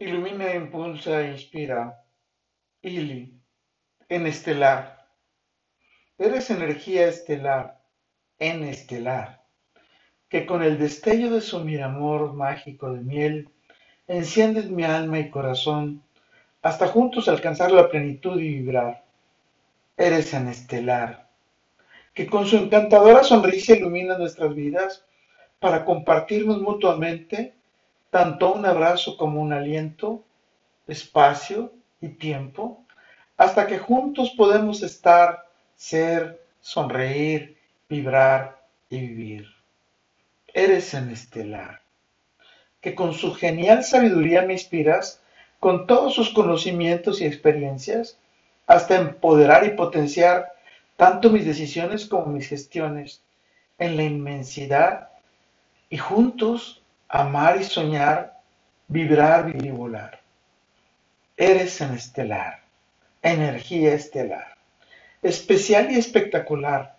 Ilumina, impulsa e inspira. Ili, en estelar. Eres energía estelar, en estelar, que con el destello de su miramor mágico de miel, enciendes mi alma y corazón hasta juntos alcanzar la plenitud y vibrar. Eres en estelar, que con su encantadora sonrisa ilumina nuestras vidas para compartirnos mutuamente tanto un abrazo como un aliento, espacio y tiempo, hasta que juntos podemos estar, ser, sonreír, vibrar y vivir. Eres en estelar, que con su genial sabiduría me inspiras, con todos sus conocimientos y experiencias, hasta empoderar y potenciar tanto mis decisiones como mis gestiones en la inmensidad y juntos amar y soñar, vibrar, y volar. Eres en estelar, energía estelar, especial y espectacular,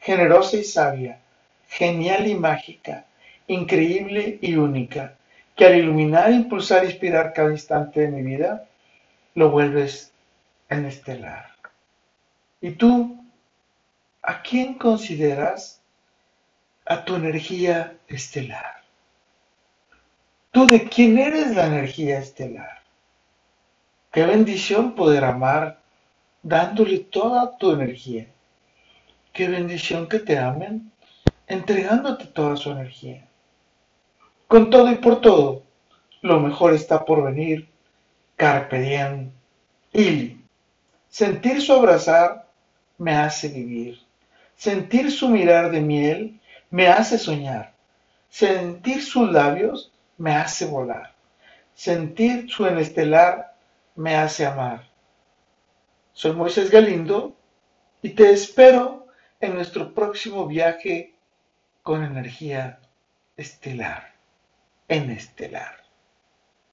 generosa y sabia, genial y mágica, increíble y única, que al iluminar, impulsar e inspirar cada instante de mi vida, lo vuelves en estelar. ¿Y tú, a quién consideras a tu energía estelar? ¿Tú de quién eres la energía estelar? Qué bendición poder amar dándole toda tu energía. Qué bendición que te amen entregándote toda su energía. Con todo y por todo, lo mejor está por venir. Carpe diem. Y sentir su abrazar me hace vivir. Sentir su mirar de miel me hace soñar. Sentir sus labios me hace volar. Sentir su enestelar me hace amar. Soy Moisés Galindo y te espero en nuestro próximo viaje con energía estelar, en estelar.